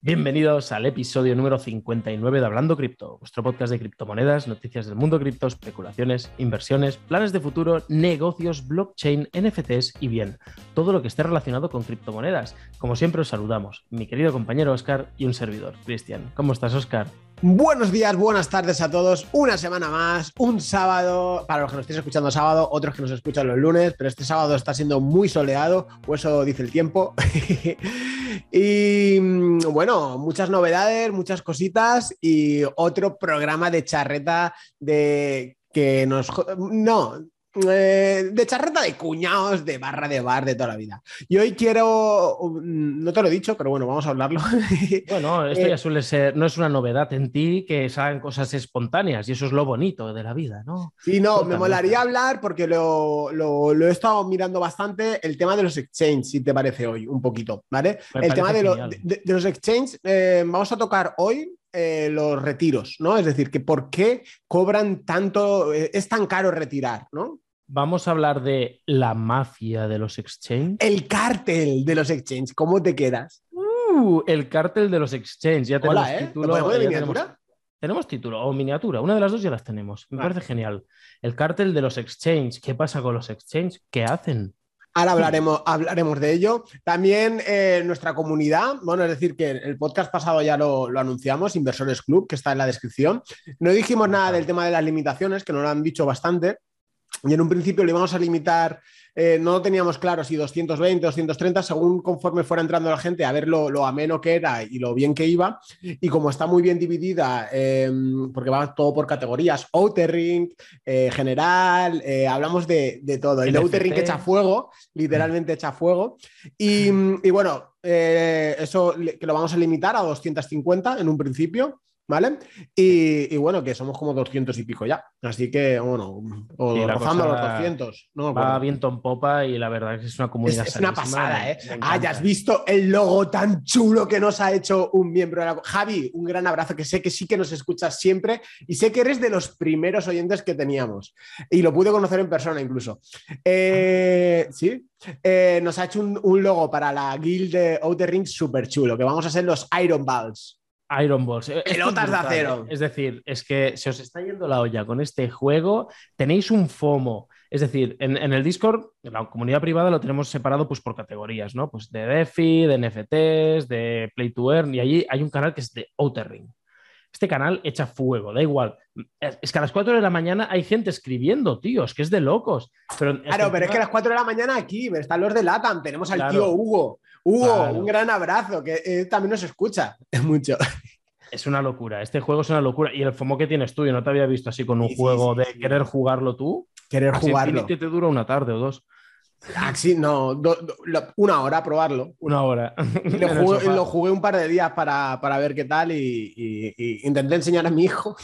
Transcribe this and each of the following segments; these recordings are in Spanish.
Bienvenidos al episodio número 59 de Hablando Cripto, vuestro podcast de criptomonedas, noticias del mundo cripto, especulaciones, inversiones, planes de futuro, negocios, blockchain, NFTs y bien, todo lo que esté relacionado con criptomonedas. Como siempre os saludamos, mi querido compañero Oscar y un servidor, Cristian. ¿Cómo estás, Oscar? Buenos días, buenas tardes a todos. Una semana más, un sábado, para los que nos estéis escuchando sábado, otros que nos escuchan los lunes, pero este sábado está siendo muy soleado, o eso dice el tiempo. y mm, bueno, muchas novedades, muchas cositas y otro programa de charreta de que nos... No, eh, de charreta de cuñados, de barra de bar, de toda la vida. Y hoy quiero, mm, no te lo he dicho, pero bueno, vamos a hablarlo. Bueno, esto ya eh, suele ser, no es una novedad en ti que salgan cosas espontáneas y eso es lo bonito de la vida, ¿no? Sí, no, me molaría hablar porque lo, he estado mirando bastante el tema de los exchanges, si te parece hoy, un poquito, ¿vale? el tema de, los exchanges, eh, vamos a tocar hoy los retiros, ¿no? Es decir, que por qué cobran tanto, es tan caro retirar, ¿no? Vamos a hablar de la mafia de los exchanges. El cártel de los exchanges. ¿Cómo te quedas? Uh, el cártel de los exchanges. Ya tenemos ¿eh? título. Tenemos, título o miniatura. Una de las dos ya las tenemos. Me parece genial. El cártel de los exchanges. ¿Qué pasa con los exchanges? ¿Qué hacen? Ahora hablaremos, hablaremos de ello. También eh, nuestra comunidad, bueno, es decir, que el podcast pasado ya lo, lo, anunciamos, Inversores Club, que está en la descripción. No dijimos nada del tema de las limitaciones, que nos lo han dicho bastante. Y en un principio le íbamos a limitar, eh, no teníamos claro si 220, 230, según conforme fuera entrando la gente, a ver lo, ameno que era y lo bien que iba. Y como está muy bien dividida, em, porque va todo por categorías, Outer Ring, eh, general, eh, hablamos de, todo. El Outer Ring echa fuego, literalmente echa fuego. Y, y bueno, eso que lo vamos a limitar a 250 en un principio. ¿Vale? Y, bueno, que somos como 200 y pico ya. Así que, bueno, o rozando los 200. No va viento en popa y la verdad es que es una comunidad. Es, una pasada, ¿eh? Hayas visto el logo tan chulo que nos ha hecho un miembro de la. Javi, un gran abrazo, que sé que sí que nos escuchas siempre y sé que eres de los primeros oyentes que teníamos. Y lo pude conocer en persona incluso. Eh, sí. Eh, nos ha hecho un, logo para la guild de Outer Ring súper chulo, que vamos a ser los Iron Balls. Iron Balls. Eh, Pelotas de acero. Es decir, es que se os está yendo la olla con este juego. Tenéis un FOMO. Es decir, en, el Discord, en la comunidad privada lo tenemos separado pues, por categorías, ¿no? Pues de DeFi, de NFTs, de Play to Earn, y allí hay un canal que es de Outer Ring. Este canal echa fuego, da igual. Es que a las 4 de la mañana hay gente escribiendo, tío, es que es de locos. Pero claro, pero es que a las 4 de la mañana aquí están los de LATAM, tenemos al tío Hugo. Hugo, un gran abrazo, que eh, también nos escucha mucho. Es una locura, este juego es una locura. Y el FOMO que tienes tú, yo no te había visto así con un juego de querer jugarlo tú. Querer jugarlo. te dura una tarde o dos. Axi, no, una hora probarlo. Una hora. Lo jugué, un par de días para, ver qué tal y, intenté enseñar a mi hijo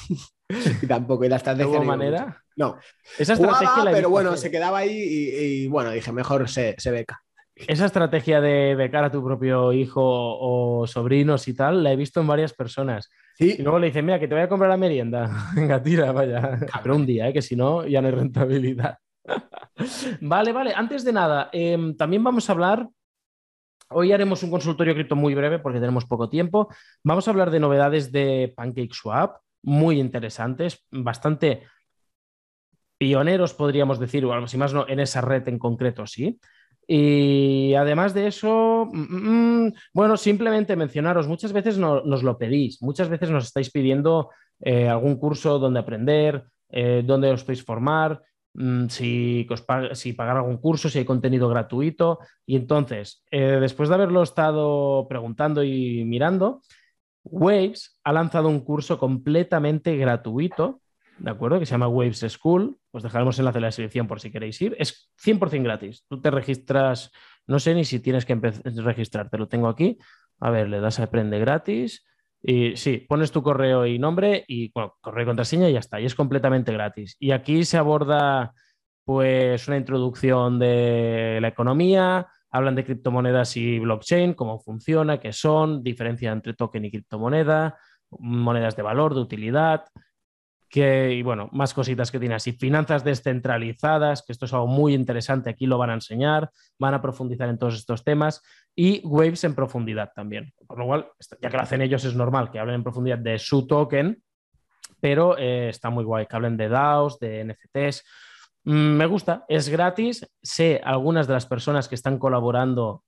y tampoco. Y la estrategia. ¿De manera? No. Esa estrategia pero bueno, se quedaba ahí y, bueno, dije, mejor se, se beca. Esa estrategia de becar a tu propio hijo o sobrinos y tal, la he visto en varias personas. Y luego le dicen, mira, que te voy a comprar la merienda. Venga, tira, vaya. Pero un día, ¿eh? que si no, ya no hay rentabilidad. vale, vale. Antes de nada, em, también vamos a hablar. Hoy haremos un consultorio cripto muy breve porque tenemos poco tiempo. Vamos a hablar de novedades de PancakeSwap, muy interesantes, bastante pioneros, podríamos decir, o algo así más no, en esa red en concreto, sí. Y además de eso, mm, mm, mm, bueno, simplemente mencionaros, muchas veces nos lo pedís, muchas veces nos estáis pidiendo eh, algún curso donde aprender, eh, donde os podéis formar, si, si, pagar algún curso, si hay contenido gratuito. Y entonces, eh, después de haberlo estado preguntando y mirando, Waves ha lanzado un curso completamente gratuito ¿de acuerdo? Que se llama Waves School. Os dejaremos enlace en la descripción por si queréis ir. Es 100% gratis. Tú te registras, no sé ni si tienes que registrarte, lo tengo aquí. A ver, le das a Aprende gratis. Y sí, pones tu correo y nombre y bueno, correo y contraseña y ya está. Y es completamente gratis. Y aquí se aborda pues una introducción de la economía, hablan de criptomonedas y blockchain, cómo funciona, qué son, diferencia entre token y criptomoneda, monedas de valor, de utilidad, Que, y bueno, más cositas que tiene así. Finanzas descentralizadas, que esto es algo muy interesante, aquí lo van a enseñar, van a profundizar en todos estos temas. Y Waves en profundidad también. Por lo cual, ya que lo hacen ellos, es normal que hablen en profundidad de su token, pero eh, está muy guay que hablen de DAOs, de NFTs. Mm, me gusta, es gratis. Sé algunas de las personas que están colaborando,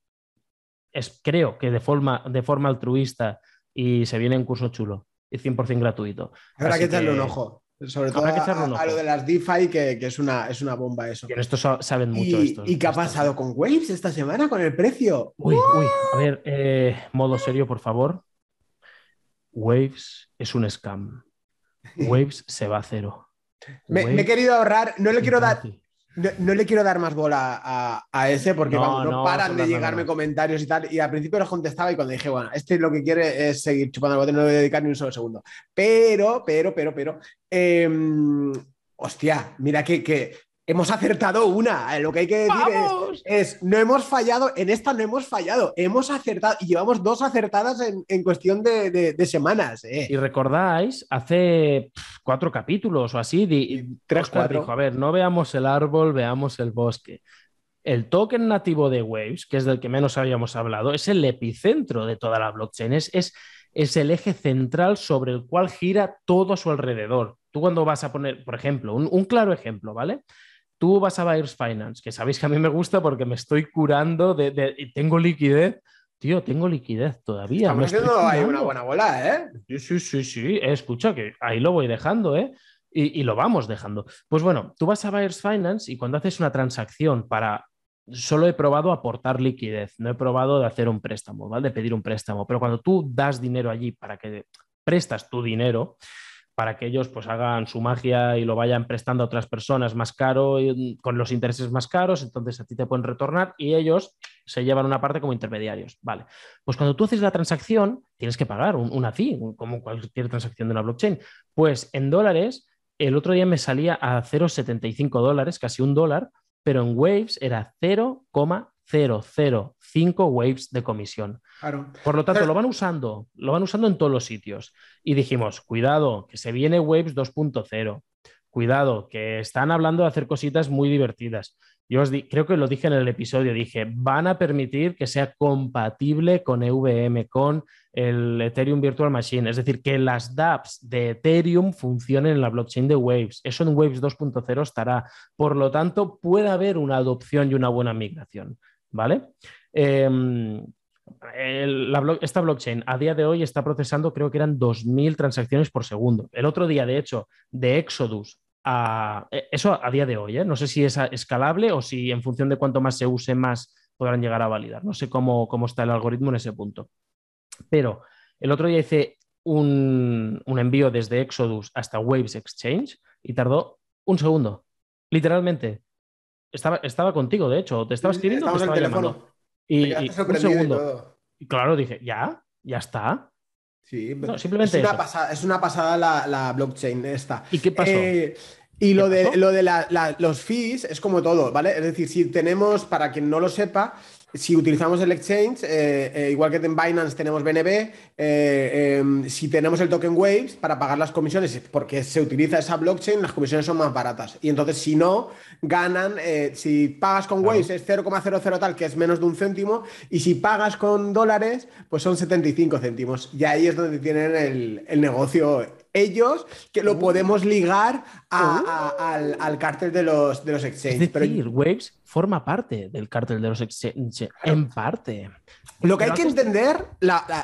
es, creo que de forma, de forma altruista y se viene un curso chulo y 100% gratuito. Habrá que echarle un ojo. Sobre todo a, lo de las DeFi, que, que, es, una, es una bomba eso. Y en esto saben mucho. ¿Y, ¿y qué ha pasado con Waves esta semana con el precio? Uy, uy, a ver, eh, modo serio, por favor. Waves es un scam. Waves se va a cero. Me, he querido ahorrar, no le quiero dar, no, le quiero dar más bola a, ese porque no, paran de llegarme comentarios y tal. Y al principio los contestaba y cuando dije, bueno, este lo que quiere es seguir chupando el bote, no le voy a dedicar ni un solo segundo. Pero, pero, pero, pero, em, hostia, mira que, que hemos acertado una. Eh, lo que hay que decir es, no hemos fallado, en esta no hemos fallado, hemos acertado y llevamos dos acertadas en, cuestión de, semanas. Eh. Y recordáis, hace cuatro capítulos o así, tres, cuatro. Dijo, a ver, no veamos el árbol, veamos el bosque. El token nativo de Waves, que es del que menos habíamos hablado, es el epicentro de toda la blockchain, es, es, el eje central sobre el cual gira todo a su alrededor. Tú cuando vas a poner, por ejemplo, un, un claro ejemplo, ¿vale? Tú vas a Buyers Finance, que sabéis que a mí me gusta porque me estoy curando de, tengo liquidez. Tío, tengo liquidez todavía. Estamos haciendo ahí una buena bola, ¿eh? Sí, sí, sí, sí. Escucha, que ahí lo voy dejando, ¿eh? Y, lo vamos dejando. Pues bueno, tú vas a Buyers Finance y cuando haces una transacción para. Solo he probado aportar liquidez, no he probado de hacer un préstamo, ¿vale? De pedir un préstamo. Pero cuando tú das dinero allí para que prestas tu dinero, para que ellos pues hagan su magia y lo vayan prestando a otras personas más caro y con los intereses más caros, entonces a ti te pueden retornar y ellos se llevan una parte como intermediarios. Vale, pues cuando tú haces la transacción tienes que pagar un, una fee, como cualquier transacción de una blockchain. Pues en dólares, el otro día me salía a 0,75 dólares, casi un dólar, pero en Waves era 0,005 Waves de comisión. Por lo tanto, lo van usando, lo van usando en todos los sitios. Y dijimos, cuidado, que se viene Waves 2.0. Cuidado, que están hablando de hacer cositas muy divertidas. Yo os creo que lo dije en el episodio, dije, van a permitir que sea compatible con EVM, con el Ethereum Virtual Machine, es decir, que las dApps de Ethereum funcionen en la blockchain de Waves. Eso en Waves 2.0 estará. Por lo tanto, puede haber una adopción y una buena migración. ¿Vale? Em, esta blockchain a día de hoy está procesando, creo que eran 2.000 transacciones por segundo. El otro día, de hecho, de Exodus a... Eh, eso a día de hoy, ¿eh? no sé si es escalable o si en función de cuánto más se use, más podrán llegar a validar. No sé cómo, cómo está el algoritmo en ese punto. Pero el otro día hice un, envío desde Exodus hasta Waves Exchange y tardó un segundo. Literalmente. Estaba, estaba contigo, de hecho. ¿Te estaba escribiendo? Estaba el teléfono. Y, un segundo. Y, claro, dije, ya, ya está. Sí, simplemente. Es una, pasada, es una pasada la, blockchain esta. ¿Y qué pasó? Eh, y lo de, lo de los fees es como todo, ¿vale? Es decir, si tenemos, para quien no lo sepa, si utilizamos el exchange, eh, eh, igual que en Binance tenemos BNB, eh, em, si tenemos el token Waves para pagar las comisiones, porque se utiliza esa blockchain, las comisiones son más baratas. Y entonces, si no, ganan, si pagas con Waves es 0,00 tal, que es menos de un céntimo, y si pagas con dólares, pues son 75 céntimos. Y ahí es donde tienen el, el negocio ellos que lo uh. podemos ligar uh. al, cártel de los, de los exchanges. Es decir, Waves forma parte del cártel de los exchanges, en parte. Lo que hay que entender,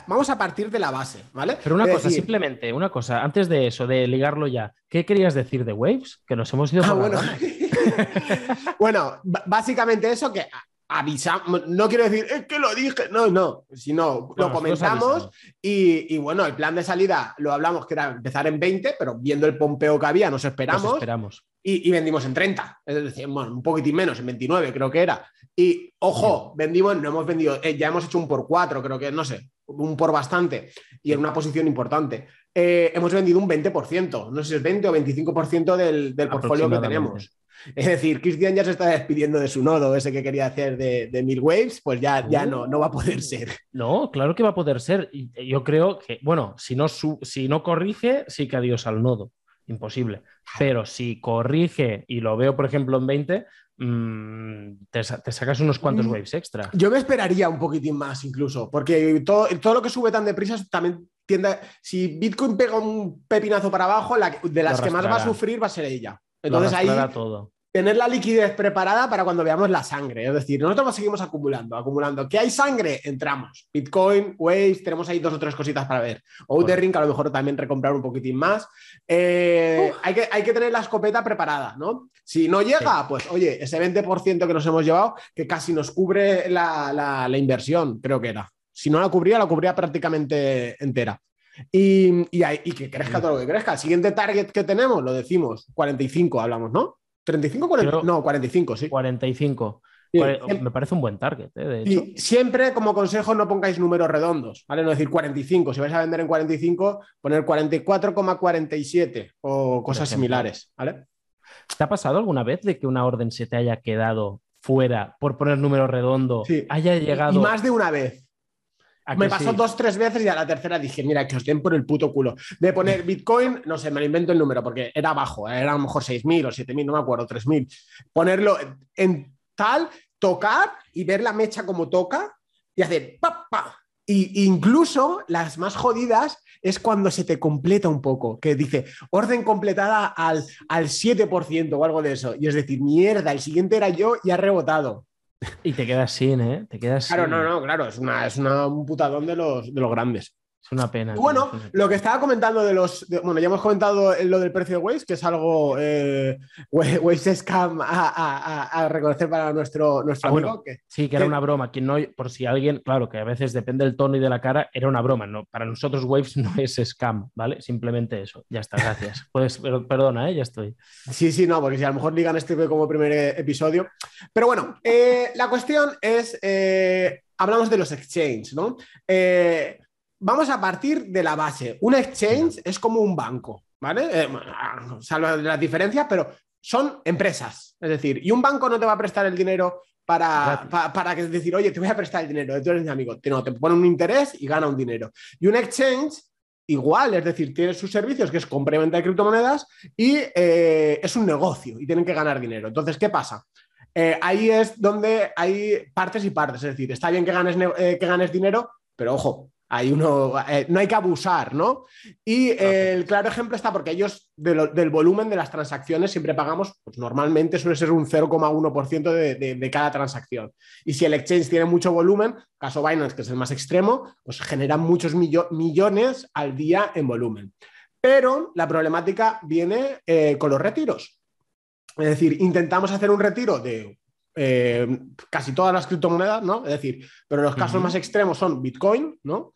vamos a partir de la base, ¿vale? Pero una cosa, simplemente, una cosa, antes de eso, de ligarlo ya, ¿qué querías decir de Waves? Que nos hemos ido. Ah, bueno. bueno, básicamente eso que avisamos, no quiero decir, es que lo dije, no, no, sino lo comentamos y, bueno, el plan de salida lo hablamos que era empezar en 20, pero viendo el pompeo que había nos esperamos. esperamos. Y, vendimos en 30, es decir, bueno, un poquitín menos, en 29 creo que era. Y ojo, vendimos, no hemos vendido, eh, ya hemos hecho un por 4, creo que, no sé, un por bastante y en una posición importante. Eh, hemos vendido un 20%, no sé si es 20 o 25% del, del portfolio que tenemos. Es decir, Christian ya se está despidiendo de su nodo, ese que quería hacer de, Mil Waves, pues ya, ya no, no va a poder ser. No, claro que va a poder ser. Yo creo que, bueno, si no, si no corrige, sí que adiós al nodo. imposible. Pero si corrige y lo veo, por ejemplo, en 20, mm, te, sacas unos cuantos mm. waves extra. Yo me esperaría un poquitín más incluso, porque todo, todo lo que sube tan deprisa también tiende... Si Bitcoin pega un pepinazo para abajo, de las que más va a sufrir va a ser ella. Entonces ahí... Todo tener la liquidez preparada para cuando veamos la sangre. Es decir, nosotros seguimos acumulando, acumulando. ¿Que hay sangre? Entramos. Bitcoin, Waves, tenemos ahí dos o tres cositas para ver. Outerring, que a lo mejor también recomprar un poquitín más. Eh, hay, que, hay que tener la escopeta preparada, ¿no? Si no llega, pues oye, ese 20% que nos hemos llevado, que casi nos cubre la, inversión, creo que era. Si no la cubría, la cubría prácticamente entera. Y, y que crezca todo lo que crezca. El siguiente target que tenemos, lo decimos, 45 hablamos, ¿no? ¿35 40? no, 45, sí. 45. Me parece un buen target, ¿eh? de hecho. siempre como consejo no pongáis números redondos, ¿vale? No decir 45. Si vais a vender en 45, poner 44,47 o cosas similares, ¿vale? ¿Te ha pasado alguna vez de que una orden se te haya quedado fuera por poner número redondo? Sí. Haya llegado. Y más de una vez. Me pasó dos, tres veces y a la tercera dije, mira, que os den por el puto culo. De poner Bitcoin, no sé, me lo invento el número porque era bajo, ¿eh? era a lo mejor 6.000 o 7.000, no me acuerdo, 3.000. Ponerlo en tal, tocar y ver la mecha como toca y hacer pa, pa. Y incluso las más jodidas es cuando se te completa un poco, que dice orden completada al, al 7% o algo de eso. Y es decir, mierda, el siguiente era yo y ha rebotado. Y te quedas sin, ¿eh? Te quedas claro, no, no, claro, es, una, es una, un putadón de los, de los grandes. Es una pena. bueno, lo que estaba comentando de los. bueno, ya hemos comentado lo del precio de Waze, que es algo. Eh, Waze Scam a, reconocer para nuestro, nuestro ah, amigo. sí, que era una broma. Que no, por si alguien, claro, que a veces depende del tono y de la cara, era una broma. No, para nosotros, Waves no es scam, ¿vale? Simplemente eso. Ya está, gracias. pues, perdona, ¿eh? ya estoy. Sí, sí, no, porque si a lo mejor digan este como primer episodio. Pero bueno, eh, la cuestión es. Eh, hablamos de los exchanges, ¿no? Eh, vamos a partir de la base. Un exchange es como un banco, ¿vale? Eh, salvo las diferencias, pero son empresas. Es decir, y un banco no te va a prestar el dinero para, para, decir, oye, te voy a prestar el dinero, tú eres mi amigo. No, te pone un interés y gana un dinero. Y un exchange igual, es decir, tiene sus servicios que es compra de criptomonedas y eh, es un negocio y tienen que ganar dinero. Entonces, ¿qué pasa? Eh, ahí es donde hay partes y partes, es decir, está bien que ganes, que ganes dinero, pero ojo, uno, eh, no hay que abusar, ¿no? Y el claro ejemplo está porque ellos del volumen de las transacciones siempre pagamos, pues normalmente suele ser un 0,1% de, de, cada transacción. Y si el exchange tiene mucho volumen, caso Binance, que es el más extremo, pues generan muchos millones al día en volumen. Pero la problemática viene eh, con los retiros. Es decir, intentamos hacer un retiro de eh, casi todas las criptomonedas, ¿no? Es decir, pero los casos más extremos son Bitcoin, ¿no?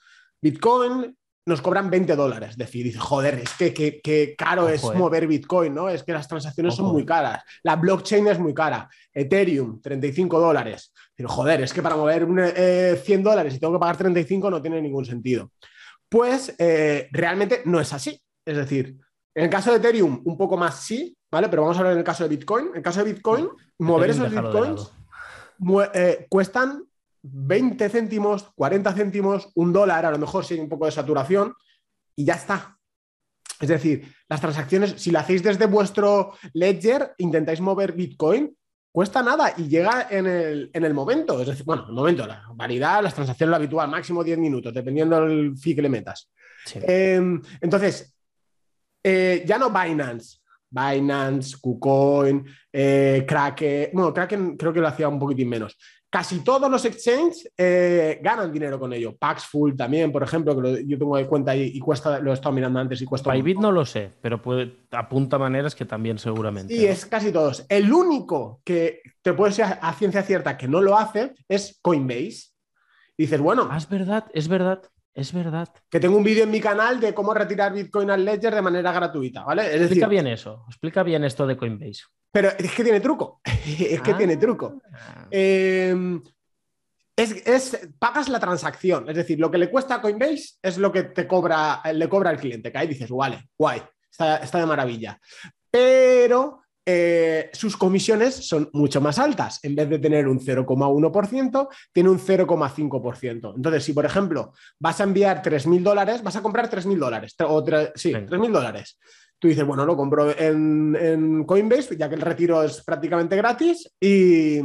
Bitcoin nos cobran 20 dólares. Es decir, dice, joder, es que, que, caro es eh. mover Bitcoin, ¿no? Es que las transacciones son muy caras. La blockchain es muy cara. Ethereum, 35 dólares. Pero joder, es que para mover 100 eh, dólares y tengo que pagar 35 no tiene ningún sentido. Pues eh, realmente no es así. Es decir, en el caso de Ethereum, un poco más sí, ¿vale? Pero vamos a hablar en el caso de Bitcoin. En el caso de Bitcoin, mover esos Bitcoins cuestan 20 céntimos, 40 céntimos, un dólar, a lo mejor si hay un poco de saturación, y ya está. Es decir, las transacciones, si lo hacéis desde vuestro ledger, intentáis mover Bitcoin, cuesta nada y llega en el, momento. Es decir, bueno, el momento, la variedad, las transacciones lo habitual, máximo 10 minutos, dependiendo del fee que le metas. Em, entonces, eh, ya no Binance, Binance, KuCoin, eh, Kraken, bueno, Kraken creo que lo hacía un poquitín menos casi todos los exchanges eh, ganan dinero con ello. Paxful también, por ejemplo, que yo tengo de cuenta y, cuesta, lo he estado mirando antes y cuesta. Bybit no lo sé, pero puede, apunta maneras que también seguramente. Sí, es casi todos. El único que te puede ser a ciencia cierta que no lo hace es Coinbase. dices, bueno. Ah, es verdad, es verdad. Es verdad. Que tengo un vídeo en mi canal de cómo retirar Bitcoin al Ledger de manera gratuita, ¿vale? explica bien eso, explica bien esto de Coinbase. Pero es que tiene truco, es que tiene truco. Ah. Em, es, pagas la transacción, es decir, lo que le cuesta a Coinbase es lo que te cobra, le cobra al cliente, que ahí dices, vale, guay, está, está de maravilla. Pero eh, sus comisiones son mucho más altas. En vez de tener un 0,1%, tiene un 0,5%. Entonces, si por ejemplo vas a enviar 3.000 dólares, vas a comprar 3.000 dólares, o sí, 3.000 dólares. tú dices, bueno, lo compro en, Coinbase, ya que el retiro es prácticamente gratis y,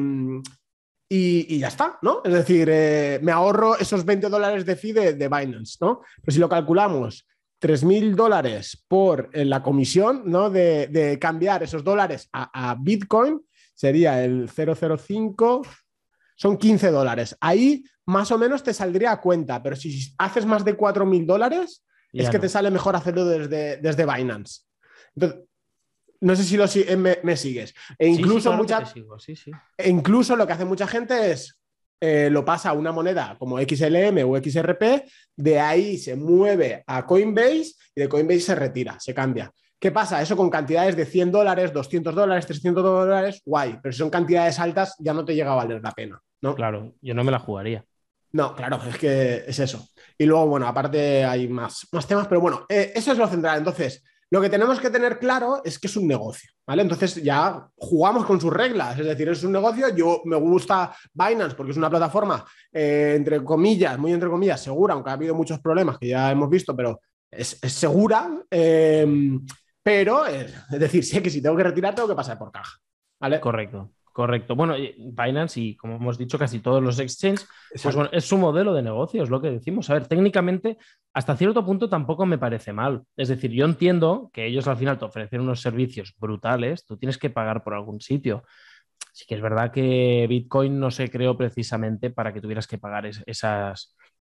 y, ya está, ¿no? Es decir, eh, me ahorro esos 20 dólares de fee de, Binance, ¿no? Pero si lo calculamos, 3.000 dólares por eh, la comisión, ¿no? De, cambiar esos dólares a, a Bitcoin, sería el 005, son 15 dólares. Ahí más o menos te saldría a cuenta, pero si haces más de 4.000 dólares, es que te sale mejor hacerlo desde, desde Binance. Entonces, no sé si lo, eh, me, sigues. E incluso, e incluso lo que hace mucha gente es eh, lo pasa a una moneda como XLM o XRP, de ahí se mueve a Coinbase y de Coinbase se retira, se cambia. ¿Qué pasa? Eso con cantidades de 100 dólares, 200 dólares, 300 dólares, guay, pero si son cantidades altas ya no te llega a valer la pena. ¿no? Claro, yo no me la jugaría. No, claro, es que es eso. Y luego, bueno, aparte hay más, más temas, pero bueno, eh, eso es lo central. Entonces, lo que tenemos que tener claro es que es un negocio, ¿vale? Entonces ya jugamos con sus reglas, es decir, es un negocio, yo me gusta Binance porque es una plataforma, eh, entre comillas, muy entre comillas, segura, aunque ha habido muchos problemas que ya hemos visto, pero es, segura, eh, pero es, es decir, sé que si tengo que retirar tengo que pasar por caja, ¿vale? Correcto. Correcto. Bueno, Binance y como hemos dicho casi todos los exchanges, pues es su modelo de negocio, es lo que decimos. A ver, técnicamente, hasta cierto punto tampoco me parece mal. Es decir, yo entiendo que ellos al final te ofrecen unos servicios brutales, tú tienes que pagar por algún sitio. Sí que es verdad que Bitcoin no se creó precisamente para que tuvieras que pagar esas,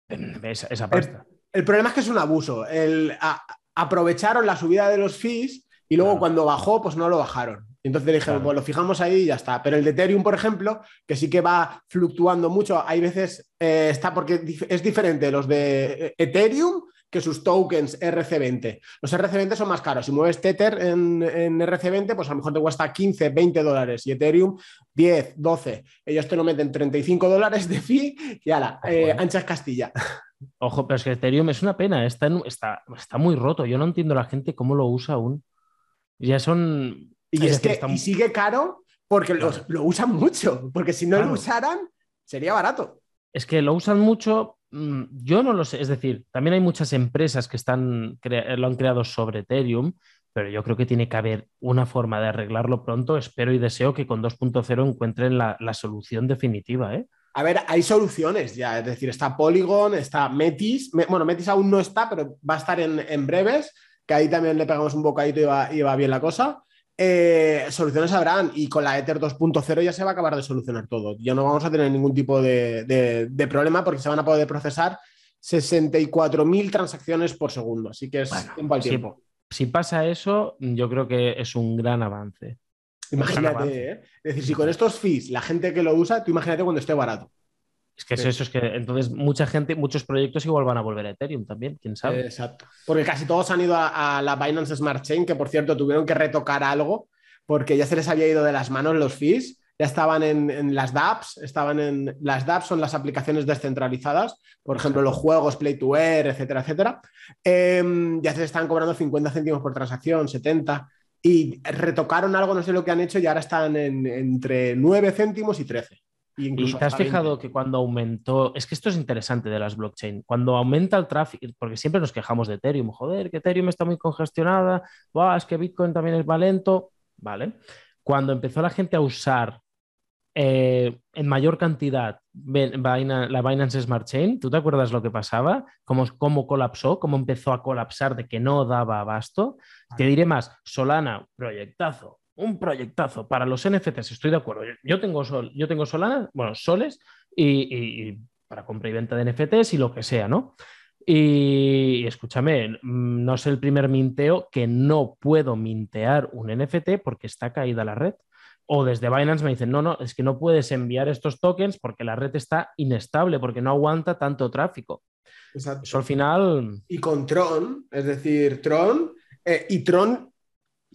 esa, pasta. El, problema es que es un abuso. El, aprovecharon la subida de los fees y luego cuando bajó, pues no lo bajaron. Entonces le dije, pues lo fijamos ahí y ya está. Pero el de Ethereum, por ejemplo, que sí que va fluctuando mucho, hay veces eh, está porque es diferente los de eh, Ethereum que sus tokens RC20. Los RC20 son más caros. Si mueves Tether en, RC20, pues a lo mejor te cuesta 15, 20 dólares y Ethereum 10, 12. Ellos te lo meten 35 dólares de fee y ala, eh, anchas Castilla. Ojo, pero es que Ethereum es una pena, está, está, está muy roto. Yo no entiendo la gente cómo lo usa aún. Ya son y es, que y sigue caro porque lo usan mucho, porque si no lo usaran, sería barato. Es que lo usan mucho, mm, yo no lo sé, es decir, también hay muchas empresas que están, lo han creado sobre Ethereum, pero yo creo que tiene que haber una forma de arreglarlo pronto. Espero y deseo que con 2.0 encuentren la, solución definitiva. ¿eh? A ver, hay soluciones ya, es decir, está Polygon, está Metis, bueno, Metis aún no está, pero va a estar en, breves, que ahí también le pegamos un bocadito y va bien la cosa. Eh, soluciones habrán y con la Ether 2.0 ya se va a acabar de solucionar todo. Ya no vamos a tener ningún tipo de, problema porque se van a poder procesar 64.000 transacciones por segundo. Así que es tiempo al tiempo. Si, pasa eso, yo creo que es un gran avance. Imagínate, ¿eh? es decir, si con estos fees la gente que lo usa, tú imagínate cuando esté barato. Es que es eso, es que entonces mucha gente, muchos proyectos igual van a volver a Ethereum también, quién sabe. Exacto. Porque casi todos han ido a, la Binance Smart Chain, que por cierto tuvieron que retocar algo porque ya se les había ido de las manos los fees. Ya estaban en, las dApps, estaban en las dApps son las aplicaciones descentralizadas, por ejemplo, los juegos Play to Earn, etcétera, etcétera. Em, ya se les están cobrando 50 céntimos por transacción, 70 y retocaron algo, no sé lo que han hecho, y ahora están entre 9 céntimos y 13. Y, te has fijado que cuando aumentó, es que esto es interesante de las blockchain, cuando aumenta el tráfico, porque siempre nos quejamos de Ethereum, joder, que Ethereum está muy congestionada, es que Bitcoin también es valento, ¿vale? Cuando empezó la gente a usar eh, en mayor cantidad la Binance Smart Chain, ¿tú te acuerdas lo que pasaba? ¿Cómo, ¿Cómo, colapsó? ¿Cómo empezó a colapsar de que no daba abasto? Te diré más, Solana, proyectazo, un proyectazo para los NFTs, estoy de acuerdo. Yo tengo, sol, yo tengo Solana, bueno, soles y, para compra y venta de NFTs y lo que sea, ¿no? Y, escúchame, mm, no es el primer minteo que no puedo mintear un NFT porque está caída la red. O desde Binance me dicen, no, no, es que no puedes enviar estos tokens porque la red está inestable, porque no aguanta tanto tráfico. Exacto. Eso al final. Y con Tron, es decir, Tron, eh, y Tron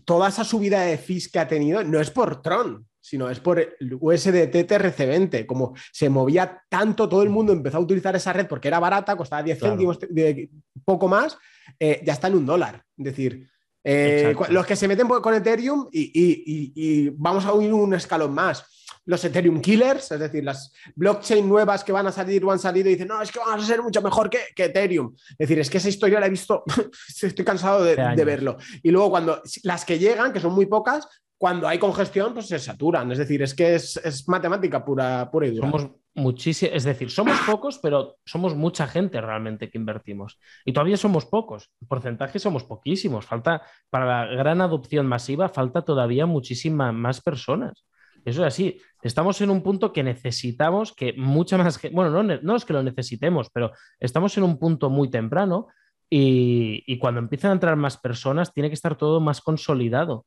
toda esa subida de fees que ha tenido no es por Tron, sino es por el USDT TRC20. Como se movía tanto, todo el mundo empezó a utilizar esa red porque era barata, costaba 10 céntimos, de, poco más, eh, ya está en un dólar. Es decir, eh, los que se meten con Ethereum y, vamos a unir un escalón más. Los Ethereum Killers, es decir, las blockchain nuevas que van a salir o han salido y dicen, no, es que van a ser mucho mejor que, Ethereum. Es decir, es que esa historia la he visto, estoy cansado de, verlo. Y luego cuando las que llegan, que son muy pocas, cuando hay congestión, pues se saturan. Es decir, es que es, matemática pura, pura y dura. Somos muchísimos, es decir, somos pocos, pero somos mucha gente realmente que invertimos. Y todavía somos pocos. En porcentaje somos poquísimos. Falta, para la gran adopción masiva, falta todavía muchísimas más personas. Eso es así. Estamos en un punto que necesitamos que mucha más gente, bueno, no, no es que lo necesitemos, pero estamos en un punto muy temprano y, y cuando empiezan a entrar más personas tiene que estar todo más consolidado.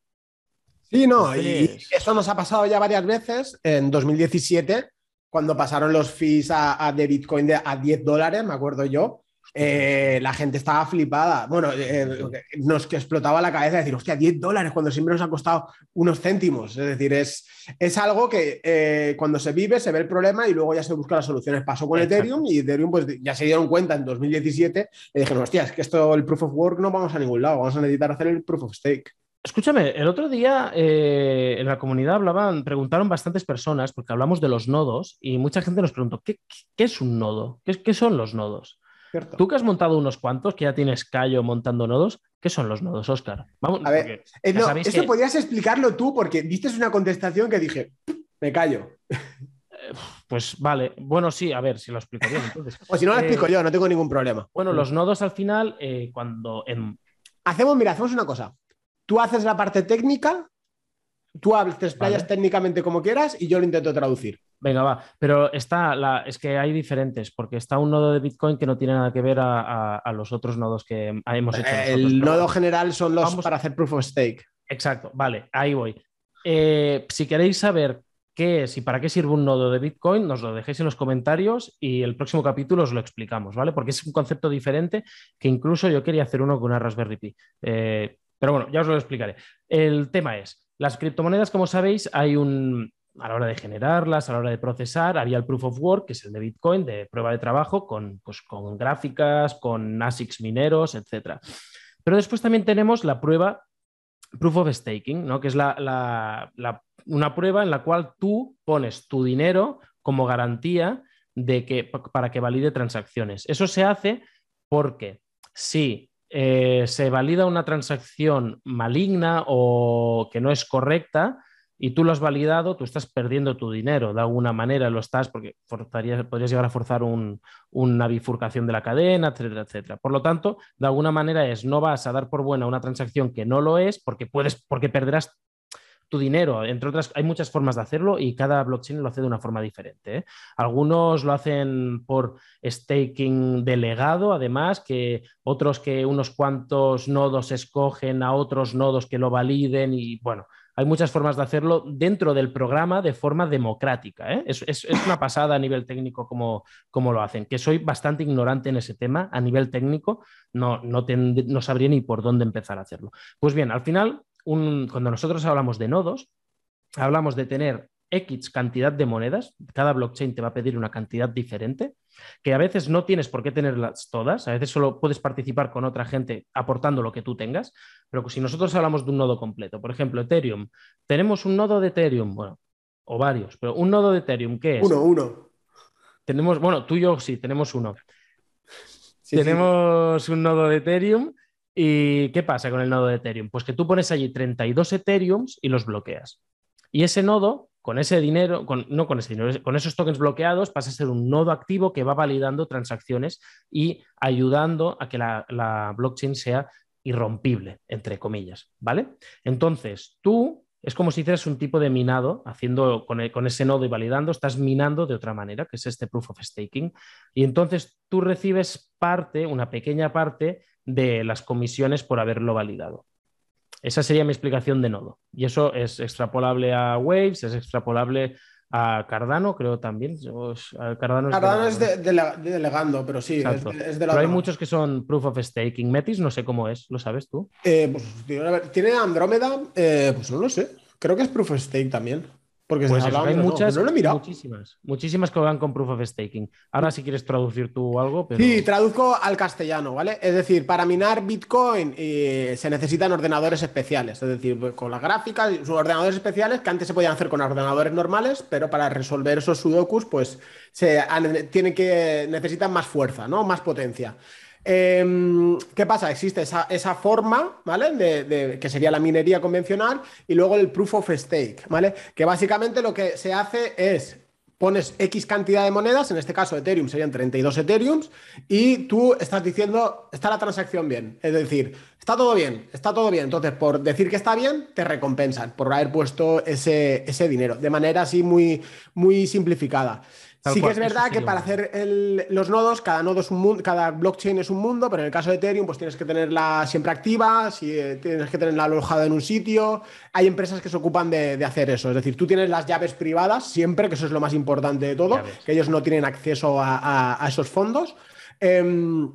Sí, no, y eso nos ha pasado ya varias veces. En 2017, cuando pasaron los fees a, de Bitcoin de, a 10 dólares, me acuerdo yo, eh, la gente estaba flipada. Bueno, eh, nos que explotaba la cabeza decir, hostia, 10 dólares cuando siempre nos ha costado unos céntimos. Es decir, es, es algo que eh, cuando se vive se ve el problema y luego ya se busca las soluciones. Pasó con Ethereum y Ethereum pues ya se dieron cuenta en 2017 y dijeron, hostia, es que esto, el proof of work no vamos a ningún lado, vamos a necesitar hacer el proof of stake. Escúchame, el otro día eh, en la comunidad hablaban, preguntaron bastantes personas, porque hablamos de los nodos, y mucha gente nos preguntó, ¿qué, es un nodo? ¿Qué, son los nodos? Tú que has montado unos cuantos, que ya tienes callo montando nodos, ¿qué son los nodos, Oscar? Vamos, a ver, eh, eso podrías explicarlo tú, porque diste una contestación que dije, me callo. Eh, pues vale, bueno, sí, a ver si lo explico bien. o si no lo explico yo, no tengo ningún problema. Bueno, los nodos al final, cuando Hacemos, mira, hacemos una cosa tú haces la parte técnica, tú haces playas técnicamente como quieras y yo lo intento traducir. Venga, va. Pero está la, es que hay diferentes, porque está un nodo de Bitcoin que no tiene nada que ver a, los otros nodos que hemos hecho. El nodo general son los para hacer proof of stake. Exacto, vale, ahí voy. Eh, si queréis saber qué es y para qué sirve un nodo de Bitcoin, nos lo dejéis en los comentarios y el próximo capítulo os lo explicamos, ¿vale? Porque es un concepto diferente que incluso yo quería hacer uno con una Raspberry Pi. Eh, pero bueno, ya os lo explicaré. El tema es, las criptomonedas, como sabéis, hay un, a la hora de generarlas, a la hora de procesar, había el proof of work, que es el de Bitcoin, de prueba de trabajo, con, pues, con gráficas, con ASICs mineros, etc. Pero después también tenemos la prueba proof of staking, ¿no? que es la, una prueba en la cual tú pones tu dinero como garantía de que, para que valide transacciones. Eso se hace porque si eh, se valida una transacción maligna o que no es correcta y tú lo has validado, tú estás perdiendo tu dinero. De alguna manera lo estás porque podrías llegar a forzar una bifurcación de la cadena, etcétera, etcétera. Por lo tanto, de alguna manera es no vas a dar por buena una transacción que no lo es porque puedes, porque perderás tu dinero. Entre otras, hay muchas formas de hacerlo y cada blockchain lo hace de una forma diferente. ¿eh? Algunos lo hacen por staking delegado, además, que otros que unos cuantos nodos escogen a otros nodos que lo validen y bueno. Hay muchas formas de hacerlo dentro del programa de forma democrática. ¿eh? Es, una pasada a nivel técnico como, como, lo hacen, que soy bastante ignorante en ese tema. A nivel técnico no, no, no sabría ni por dónde empezar a hacerlo. Pues bien, al final cuando nosotros hablamos de nodos, hablamos de tener X cantidad de monedas, cada blockchain te va a pedir una cantidad diferente, que a veces no tienes por qué tenerlas todas, a veces solo puedes participar con otra gente aportando lo que tú tengas, pero si nosotros hablamos de un nodo completo, por ejemplo, Ethereum, tenemos un nodo de Ethereum, bueno, o varios, pero un nodo de Ethereum, ¿qué es? Uno, uno. Tenemos, bueno, tú y yo sí, tenemos uno. tenemos un nodo de Ethereum ¿Y qué pasa con el nodo de Ethereum? Pues que tú pones allí 32 Ethereums y los bloqueas. Y ese nodo, con ese dinero, no con ese dinero, con esos tokens bloqueados, pasa a ser un nodo activo que va validando transacciones y ayudando a que la, blockchain sea irrompible, entre comillas, ¿vale? Entonces, tú es como si hicieras un tipo de minado, haciendo con, con, ese nodo y validando, estás minando de otra manera, que es este proof of staking. Y entonces tú recibes parte, una pequeña parte de las comisiones por haberlo validado. Esa sería mi explicación de nodo. Y eso es extrapolable a Waves, es extrapolable a Cardano, creo también. Cardano, es, de, delegando, pero sí, es, de, Pero hay muchos que son proof of staking. Metis, no sé cómo es, ¿lo sabes tú? Eh, pues, tiene Andrómeda, eh, pues no lo sé. Creo que es proof of stake también. Porque pues se eso, habla hay de- no, muchas, no lo he mirado. muchísimas, muchísimas que van con proof of staking. Ahora si quieres traducir tú algo, pero Sí, traduzco al castellano, ¿vale? Es decir, para minar Bitcoin eh, se necesitan ordenadores especiales, es decir, pues, con las gráficas, son ordenadores especiales que antes se podían hacer con ordenadores normales, pero para resolver esos sudokus, pues se tienen que necesitan más fuerza, ¿no? Más potencia. Em, ¿Qué pasa? Existe esa, esa forma, ¿vale? De, que sería la minería convencional y luego el proof of stake, ¿vale? Que básicamente lo que se hace es pones X cantidad de monedas, en este caso Ethereum serían 32 Ethereums, y tú estás diciendo, está la transacción bien. Es decir, está todo bien, está todo bien. Entonces, por decir que está bien, te recompensan por haber puesto ese, ese dinero, de manera así muy, muy simplificada. Tal sí que es verdad que para hacer el- los nodos, cada nodo es un mundo, cada blockchain es un mundo, pero en el caso de Ethereum, pues tienes que tenerla siempre activa, si, eh, tienes que tenerla alojada en un sitio. Hay empresas que se ocupan de, de hacer eso. Es decir, tú tienes las llaves privadas siempre, que eso es lo más importante de todo, que ellos no tienen acceso a, a- a esos fondos. Em,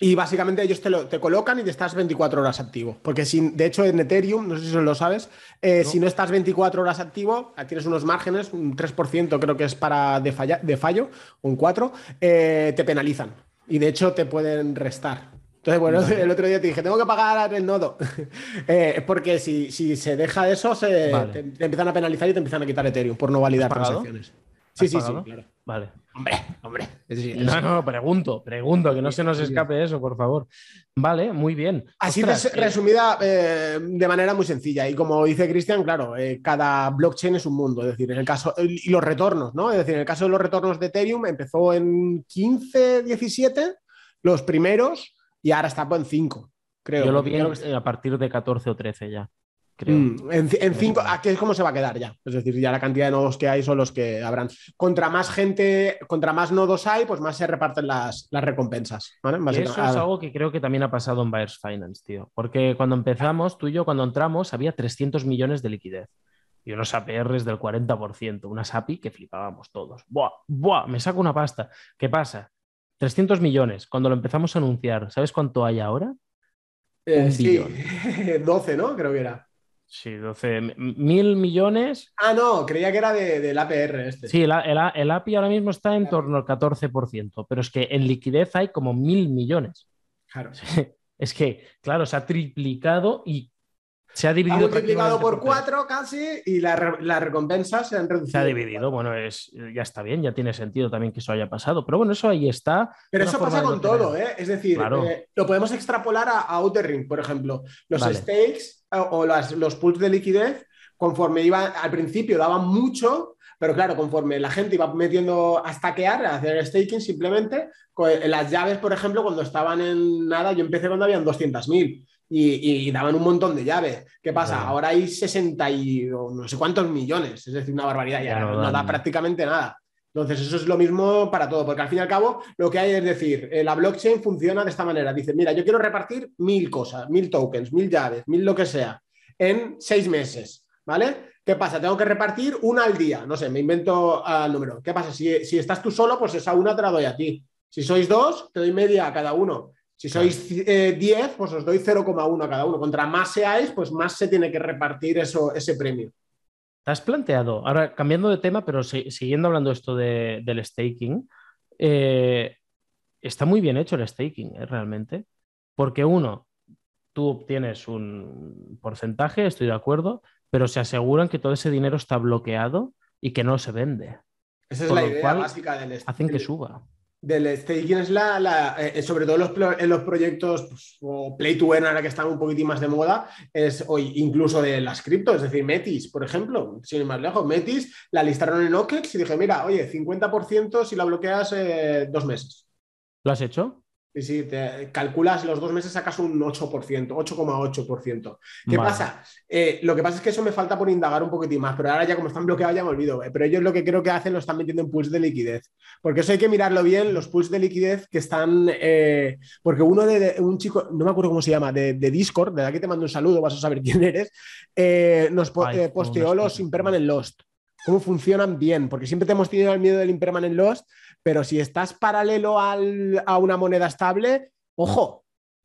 y básicamente ellos te, lo, te colocan y te estás 24 horas activo. Porque si, de hecho en Ethereum, no sé si lo sabes, eh, si no estás 24 horas activo, ah, tienes unos márgenes, un 3% creo que es para de, falla- de fallo, un 4%, eh, te penalizan. Y de hecho te pueden restar. Entonces, bueno, el otro día te dije, tengo que pagar el nodo. Eh, porque si, si se deja eso, se, Vale. te, te empiezan a penalizar y te empiezan a quitar Ethereum por no validar transacciones. Sí, ¿Has sí, sí, pagado? claro. Vale. Hombre, hombre. Es decir, No, no, pregunto, pregunto, que no se nos escape eso, por favor. Vale, muy bien. Así Ostras, eh, resumida eh, de manera muy sencilla. Y como dice Cristian, claro, eh, cada blockchain es un mundo. Es decir, en el caso. Y los retornos, ¿no? Es decir, en el caso de los retornos de Ethereum, empezó en 15, 17, los primeros, y ahora está pues, en 5, creo. yo lo vi Creo en- que- a partir de 14 o 13 ya, creo. Mm, en, ci- en cinco, aquí es como se va a quedar ya. Es decir, ya la cantidad de nodos que hay son los que habrán. Contra más gente, contra más nodos hay, pues más se reparten las, las recompensas. ¿vale? Y eso es algo que creo que también ha pasado en Buyers Finance, tío. Porque cuando empezamos, tú y yo, cuando entramos, había 300 millones de liquidez. Y unos APRs del 40%, unas API que flipábamos todos. ¡Buah! ¡Buah! Me saco una pasta. ¿Qué pasa? 300 millones. Cuando lo empezamos a anunciar, ¿sabes cuánto hay ahora? eh, sí, billón. 12, ¿no? Creo que era. Sí, 12 mil millones. Ah, no, creía que era de- del APR este. Sí, el, el- el API ahora mismo está en torno al 14%, pero es que en liquidez hay como mil millones. Claro. Es que, claro, se ha triplicado y se ha Ha dividido. multiplicado por. 4 casi y la re- las recompensas se han reducido. Se ha dividido. Bueno, es, ya está bien, ya tiene sentido también que eso haya pasado. Pero bueno, eso ahí está. Pero eso pasa con todo, ¿eh? Es decir, Claro. eh, lo podemos extrapolar a, a Outer Ring, por ejemplo. Los Vale. stakes eh, o las- los pools de liquidez, conforme iban, al principio daban mucho, pero claro, conforme la gente iba metiendo a stackear, a hacer staking simplemente, co- en las llaves, por ejemplo, cuando estaban en nada, yo empecé cuando habían 200.000 y, y daban un montón de llaves. ¿Qué pasa? Claro. Ahora hay 60 y no sé cuántos millones, es decir, una barbaridad, ya, Ya no da prácticamente nada. Entonces, eso es lo mismo para todo, porque al fin y al cabo lo que hay es decir, eh, la blockchain funciona de esta manera. Dice, mira, yo quiero repartir mil cosas, mil tokens, mil llaves, mil lo que sea, en seis meses, ¿vale? ¿Qué pasa? Tengo que repartir una al día. No sé, me invento ah, el número. ¿Qué pasa? Si, si estás tú solo, pues esa una te la doy a ti. Si sois dos, te doy media a cada uno. Si sois eh, 10, pues os doy 0,1 a cada uno. Contra más seáis, pues más se tiene que repartir eso, ese premio. ¿Te has planteado, ahora cambiando de tema, pero si- siguiendo hablando esto de- del staking, eh, está muy bien hecho el staking, eh, realmente, porque uno, tú obtienes un porcentaje, estoy de acuerdo, pero se aseguran que todo ese dinero está bloqueado y que no se vende. Esa es Con la idea cual, básica del Hacen que suba. Del staking es la, la- eh, sobre todo los, en los proyectos pues, o play to earn ahora que están un poquitín más de moda es hoy incluso de las criptos, es decir, Metis, por ejemplo, sin ir más lejos, Metis la listaron en OKEX y dije, mira, oye, 50% si la bloqueas eh, dos meses. ¿Lo has hecho? Si te calculas los dos meses sacas un 8%, 8,8%. ¿Qué Vale. pasa? Eh, lo que pasa es que eso me falta por indagar un poquitín más, pero ahora ya como están bloqueados ya me olvido. eh, Pero ellos lo que creo que hacen lo están metiendo en pools de liquidez. Porque eso hay que mirarlo bien, los pools de liquidez que están... eh, porque uno de, de- un chico, no me acuerdo cómo se llama, de, de Discord, de aquí te mando un saludo, vas a saber quién eres, eh, nos po- Ay, cómo posteó los. Impermanent Lost. Cómo funcionan bien, porque siempre te hemos tenido el miedo del Impermanent Lost, pero si estás paralelo al- a una moneda estable, ojo,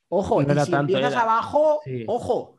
ojo, No y era si tanto, empiezas era- abajo, Sí. ojo.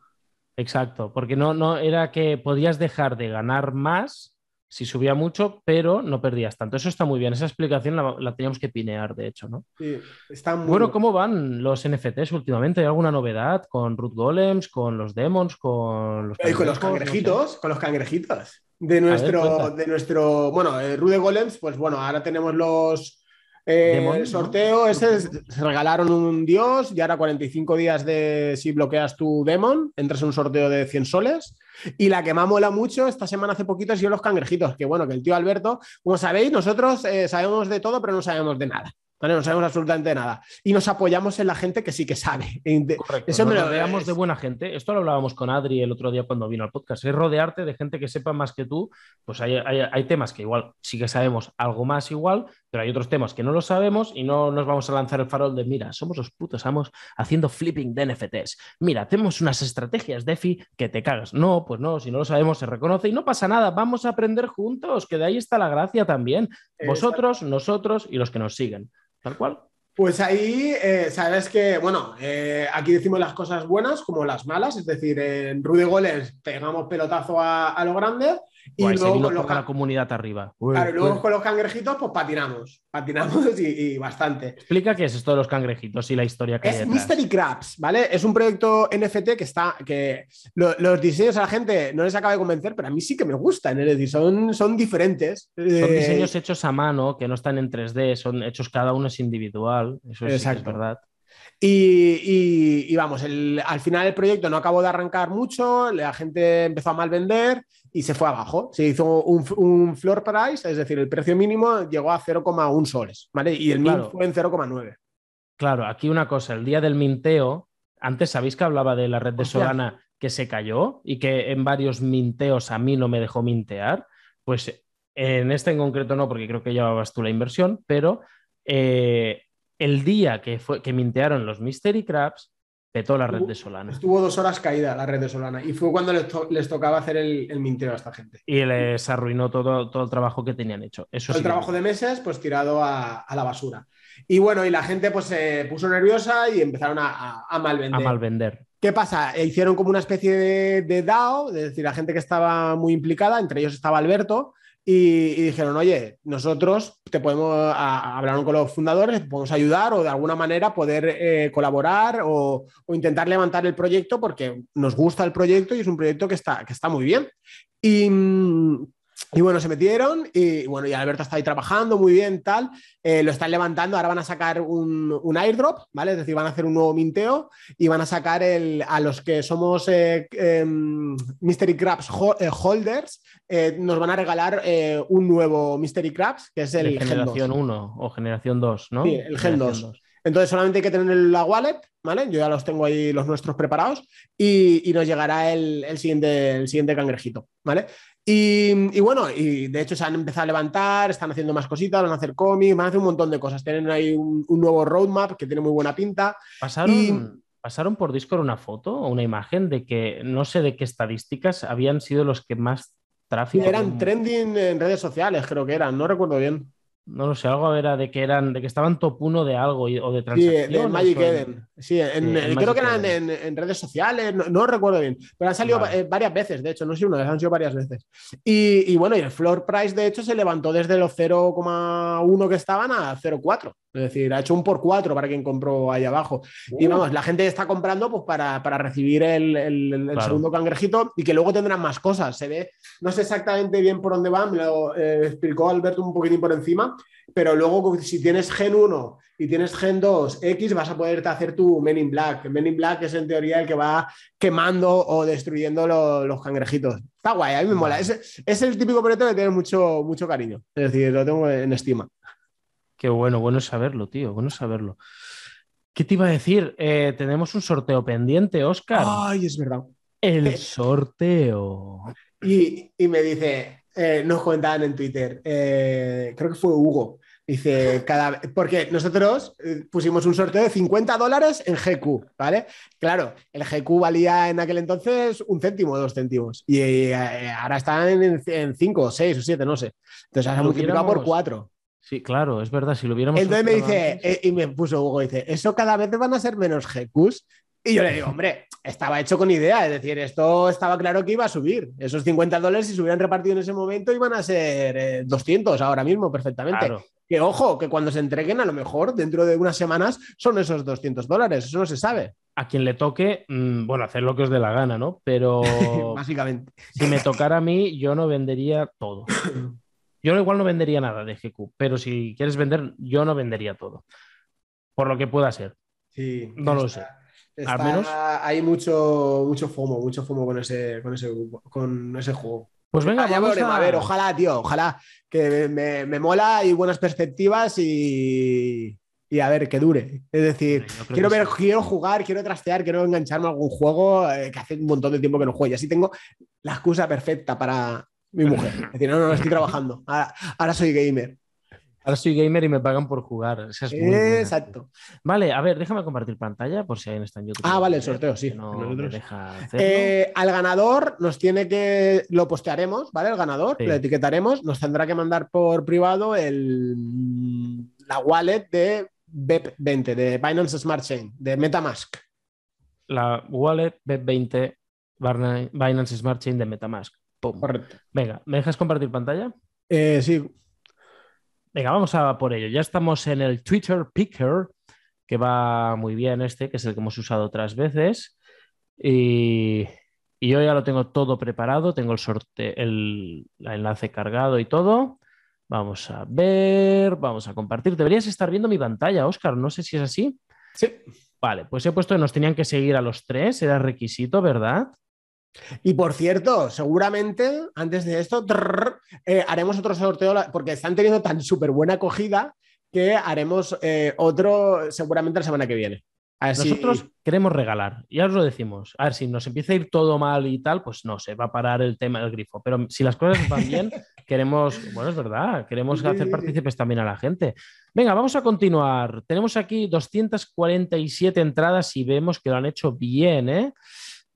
Exacto, porque no, no era que podías dejar de ganar más si subía mucho, pero no perdías tanto. Eso está muy bien. Esa explicación la, teníamos que pinear, de hecho, ¿no? Sí, está muy Bueno, ¿cómo van los NFTs últimamente? ¿Hay alguna novedad con Root Golems, con los Demons, con los, con los cangrejitos? Con los cangrejitos. De nuestro, de nuestro, bueno, eh, Rude Golems, pues bueno, ahora tenemos los eh, el sorteo ese se regalaron un dios y ahora 45 días de si bloqueas tu demon, entras en un sorteo de 100 soles. Y la que más mola mucho esta semana hace poquito ha los cangrejitos, que bueno, que el tío Alberto, como sabéis, nosotros eh, sabemos de todo, pero no sabemos de nada. No sabemos absolutamente nada. Y nos apoyamos en la gente que sí que sabe. Correcto, Eso nos rodeamos de buena gente. Esto lo hablábamos con Adri el otro día cuando vino al podcast. Es rodearte de gente que sepa más que tú. Pues hay, hay, temas que igual sí que sabemos algo más igual, pero hay otros temas que no lo sabemos y no nos vamos a lanzar el farol de, mira, somos los putos estamos haciendo flipping de NFTs. Mira, tenemos unas estrategias DeFi que te cagas. No, pues no, si no lo sabemos se reconoce y no pasa nada. Vamos a aprender juntos, que de ahí está la gracia también. Vosotros, nosotros y los que nos siguen tal cual. Pues ahí, eh, sabes que, bueno, eh, aquí decimos las cosas buenas como las malas, es decir, en Rudy Goles pegamos pelotazo a, lo grande y luego con la comunidad arriba. claro, y luego con los cangrejitos, pues patinamos, patinamos y, bastante. Explica qué es esto de los cangrejitos y la historia que es hay Mystery Crabs, ¿vale? Es un proyecto NFT que está, que los diseños a la gente no les acaba de convencer, pero a mí sí que me gustan, es decir, son, son diferentes. Son eh, diseños hechos a mano, que no están en 3D, son hechos cada uno es individual, eso es verdad. Y, vamos, al final el proyecto no acabó de arrancar mucho, la gente empezó a mal vender y se fue abajo. Se hizo un, floor price, es decir, el precio mínimo llegó a 0,1 soles, ¿vale? Y el claro. fue en 0,9. Claro, aquí una cosa, el día del minteo, antes sabéis que hablaba de la red de Solana que se cayó y que en varios minteos a mí no me dejó mintear, pues en este en concreto no, porque creo que llevabas tú la inversión, pero eh, el día que, fue, que mintearon los Mystery Crabs, petó la red de Solana. Estuvo dos horas caída la red de Solana y fue cuando les, tocaba hacer el, minteo a esta gente. Y les arruinó todo, todo el trabajo que tenían hecho. Eso el trabajo de meses, pues tirado a, la basura. Y bueno, y la gente pues se puso nerviosa y empezaron a, a, mal vender. A mal vender. ¿Qué pasa? E hicieron como una especie de, de DAO, es decir, la gente que estaba muy implicada, entre ellos estaba Alberto, y, dijeron, oye, nosotros te podemos, hablar con los fundadores, podemos ayudar o de alguna manera poder eh, colaborar o, intentar levantar el proyecto porque nos gusta el proyecto y es un proyecto que está, que está muy bien. Y, mm, y bueno, se metieron y bueno, y Alberto está ahí trabajando muy bien, tal. Eh, lo están levantando. Ahora van a sacar un, airdrop, ¿vale? Es decir, van a hacer un nuevo minteo y van a sacar el, a los que somos eh, em, Mystery Crabs eh, holders, nos van a regalar un nuevo Mystery Crabs, que es el generación 1 o generación 2, ¿no? Sí, el Gen 2. Entonces solamente hay que tener la wallet, ¿vale? Yo ya los tengo ahí los nuestros preparados y, nos llegará el, el, siguiente, el siguiente cangrejito, ¿vale? Y, bueno, y de hecho se han empezado a levantar, están haciendo más cositas, van a hacer cómics, van a hacer un montón de cosas. Tienen ahí un, nuevo roadmap que tiene muy buena pinta. Pasaron, pasaron por Discord una foto o una imagen de que no sé de qué estadísticas habían sido los que más tráfico. Eran trending en redes sociales, creo que eran, no recuerdo bien. No lo sé, algo era de que eran, de que estaban top 1 de algo o de transacciones. Sí, de Magic Eden. Sí, creo que eran en, redes sociales, no, recuerdo bien, pero han salido eh, varias veces, de hecho, no sé una vez, han sido varias veces. Y, bueno, y el floor price, de hecho, se levantó desde los 0,1 que estaban a 0,4. Es decir, ha hecho un por 4 para quien compró ahí abajo. Y vamos, la gente está comprando pues, para, recibir el, segundo cangrejito y que luego tendrán más cosas. Se ve, no sé exactamente bien por dónde van, me lo eh, explicó Alberto un poquitín por encima, pero luego si tienes Gen 1 y tienes Gen 2 X vas a poderte hacer tu Men in Black. Men in Black es en teoría el que va quemando o destruyendo los cangrejitos. Está guay, a mí me mola. Es, es el típico proyecto que tiene mucho, mucho cariño. Es decir, lo tengo en estima. Qué bueno, bueno saberlo, tío, bueno saberlo. ¿Qué te iba a decir? Eh, tenemos un sorteo pendiente, Oscar. Ay, es verdad. El eh, sorteo. Y, me dice, eh, nos comentaban en Twitter, creo que fue Hugo, dice, cada porque nosotros pusimos un sorteo de 50 dólares en GQ, ¿vale? Claro, el GQ valía en aquel entonces un céntimo o dos céntimos y ahora están en 5, 6 o 7, no sé. Entonces ha multiplicado por 4. Sí, claro, es verdad, si lo hubiéramos... Entonces me dice, eh, y me puso Hugo, dice, eso cada vez van a ser menos GQs. Y yo le digo, hombre, estaba hecho con idea, es decir, esto estaba claro que iba a subir. Esos 50 dólares, si se hubieran repartido en ese momento, iban a ser 200 eh, ahora mismo perfectamente. Que ojo, que cuando se entreguen, a lo mejor dentro de unas semanas son esos 200 dólares, eso no se sabe. A quien le toque, mm, bueno, hacer lo que os dé la gana, ¿no? Pero. Básicamente. Si me tocara a mí, yo no vendería todo. Yo igual no vendería nada de GQ, pero si quieres vender, yo no vendería todo. Por lo que pueda ser. Sí. No lo sé. Al menos. Hay mucho, mucho FOMO, mucho FOMO con ese, con ese, con ese juego. Pues venga, vamos a... ver, ojalá, tío, ojalá que me, me mola y buenas perspectivas y, y a ver, que dure. Es decir, quiero ver, quiero jugar, quiero trastear, quiero engancharme a algún juego eh, que hace un montón de tiempo que no juego. Y así tengo la excusa perfecta para mi mujer. Es decir, no, no, estoy trabajando. ahora soy gamer. Ahora soy gamer y me pagan por jugar. Exacto. Vale, a ver, déjame compartir pantalla por si alguien está en YouTube. Ah, vale, el sorteo, sí. Eh, al ganador nos tiene que. Lo postearemos, ¿vale? El ganador, lo etiquetaremos, nos tendrá que mandar por privado el, la wallet de BEP20, de Binance Smart Chain, de Metamask. La wallet BEP20 Binance Smart Chain de Metamask. Correcto. Venga, ¿me dejas compartir pantalla? Eh, sí. Venga, vamos a por ello. Ya estamos en el Twitter Picker, que va muy bien este, que es el que hemos usado otras veces. Y, yo ya lo tengo todo preparado, tengo el sorteo, el, enlace cargado y todo. Vamos a ver, vamos a compartir. Deberías estar viendo mi pantalla, Oscar. No sé si es así. Sí. Vale, pues he puesto que nos tenían que seguir a los tres, era requisito, ¿verdad? Y por cierto, seguramente antes de esto eh, haremos otro sorteo porque están teniendo tan súper buena acogida que haremos eh, otro seguramente la semana que viene. Nosotros queremos regalar, ya os lo decimos. A ver, si nos empieza a ir todo mal y tal, pues no, se va a parar el tema del grifo. Pero si las cosas van bien, queremos, bueno, es verdad, queremos hacer partícipes también a la gente. Venga, vamos a continuar. Tenemos aquí 247 entradas y vemos que lo han hecho bien, ¿eh?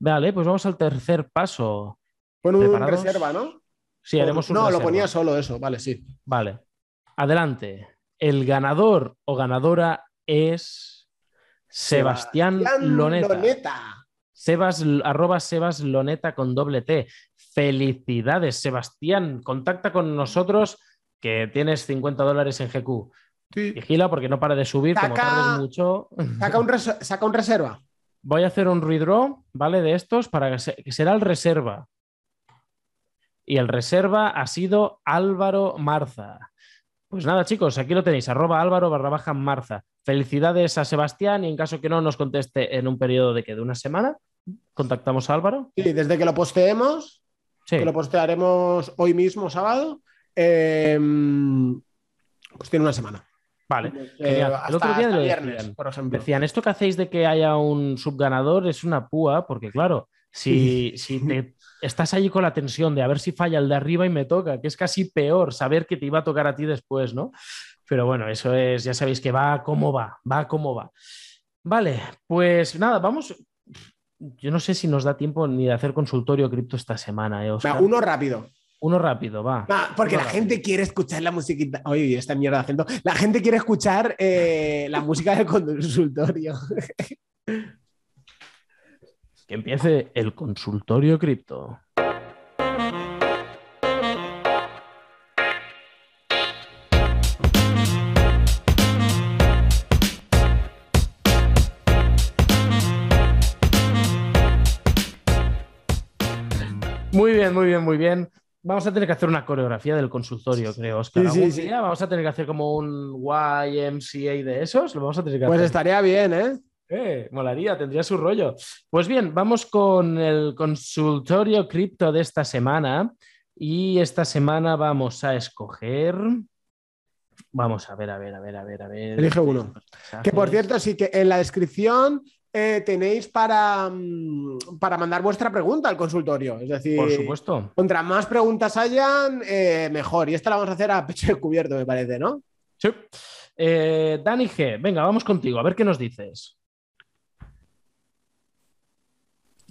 Vale, pues vamos al tercer paso. Pon un reserva, ¿no? Sí, haremos un No, lo ponía solo eso, vale, sí. Vale. Adelante. El ganador o ganadora es Sebastián, Loneta. Sebas, arroba Sebas Loneta con doble T. Felicidades, Sebastián. Contacta con nosotros que tienes 50 dólares en GQ. Vigila porque no para de subir, como tardes mucho. Saca un, saca un reserva voy a hacer un redraw, ¿vale? De estos para que, será el reserva. Y el reserva ha sido Álvaro Marza. Pues nada, chicos, aquí lo tenéis, arroba Álvaro barra baja Marza. Felicidades a Sebastián y en caso que no nos conteste en un periodo de que de una semana, contactamos a Álvaro. Sí, desde que lo posteemos, que lo postearemos hoy mismo, sábado, em, pues tiene una semana. Vale, eh, el otro día lo decían, por ejemplo. decían, esto que hacéis de que haya un subganador es una púa, porque claro, si, si te estás allí con la tensión de a ver si falla el de arriba y me toca, que es casi peor saber que te iba a tocar a ti después, ¿no? Pero bueno, eso es, ya sabéis que va como va, va como va. Vale, pues nada, vamos. Yo no sé si nos da tiempo ni de hacer consultorio cripto esta semana. ¿eh, uno rápido. Uno rápido, va. porque la gente quiere escuchar la musiquita. Oye, esta mierda de acento. La gente quiere escuchar eh, la música del consultorio. que empiece el consultorio cripto. Muy bien, muy bien, muy bien. Vamos a tener que hacer una coreografía del consultorio, creo, Oscar. Sí, sí, vamos a tener que hacer como un YMCA de esos. Lo vamos a tener que pues estaría bien, ¿eh? ¿eh? Molaría, tendría su rollo. Pues bien, vamos con el consultorio cripto de esta semana. Y esta semana vamos a escoger. Vamos a ver, a ver, a ver, a ver, a ver. Elige uno. Que por cierto, sí que en la descripción eh, tenéis para, mm, para mandar vuestra pregunta al consultorio. Es decir, por supuesto. Contra más preguntas hayan, eh, mejor. Y esta la vamos a hacer a pecho descubierto, me parece, ¿no? Sí. Eh, Dani G, venga, vamos contigo, a ver qué nos dices.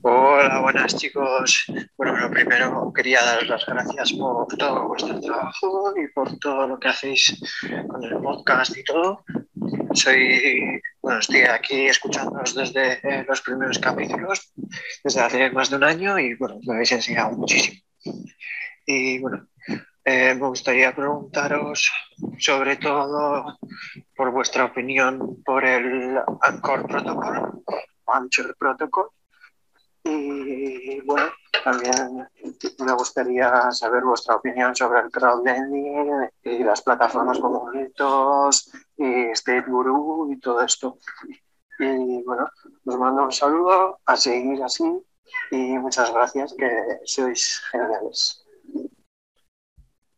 Hola, buenas chicos. Bueno, lo primero quería daros las gracias por todo vuestro trabajo y por todo lo que hacéis con el podcast y todo. Soy bueno, estoy aquí escuchándoos desde eh, los primeros capítulos, desde hace más de un año y bueno, me habéis enseñado muchísimo. Y bueno, eh, me gustaría preguntaros sobre todo por vuestra opinión por el Anchor Protocol, Anchor Protocol. Y bueno, también me gustaría saber vuestra opinión sobre el crowdlending y las plataformas como Litos y State Guru y todo esto. Y bueno, os mando un saludo, a seguir así y muchas gracias, que sois geniales.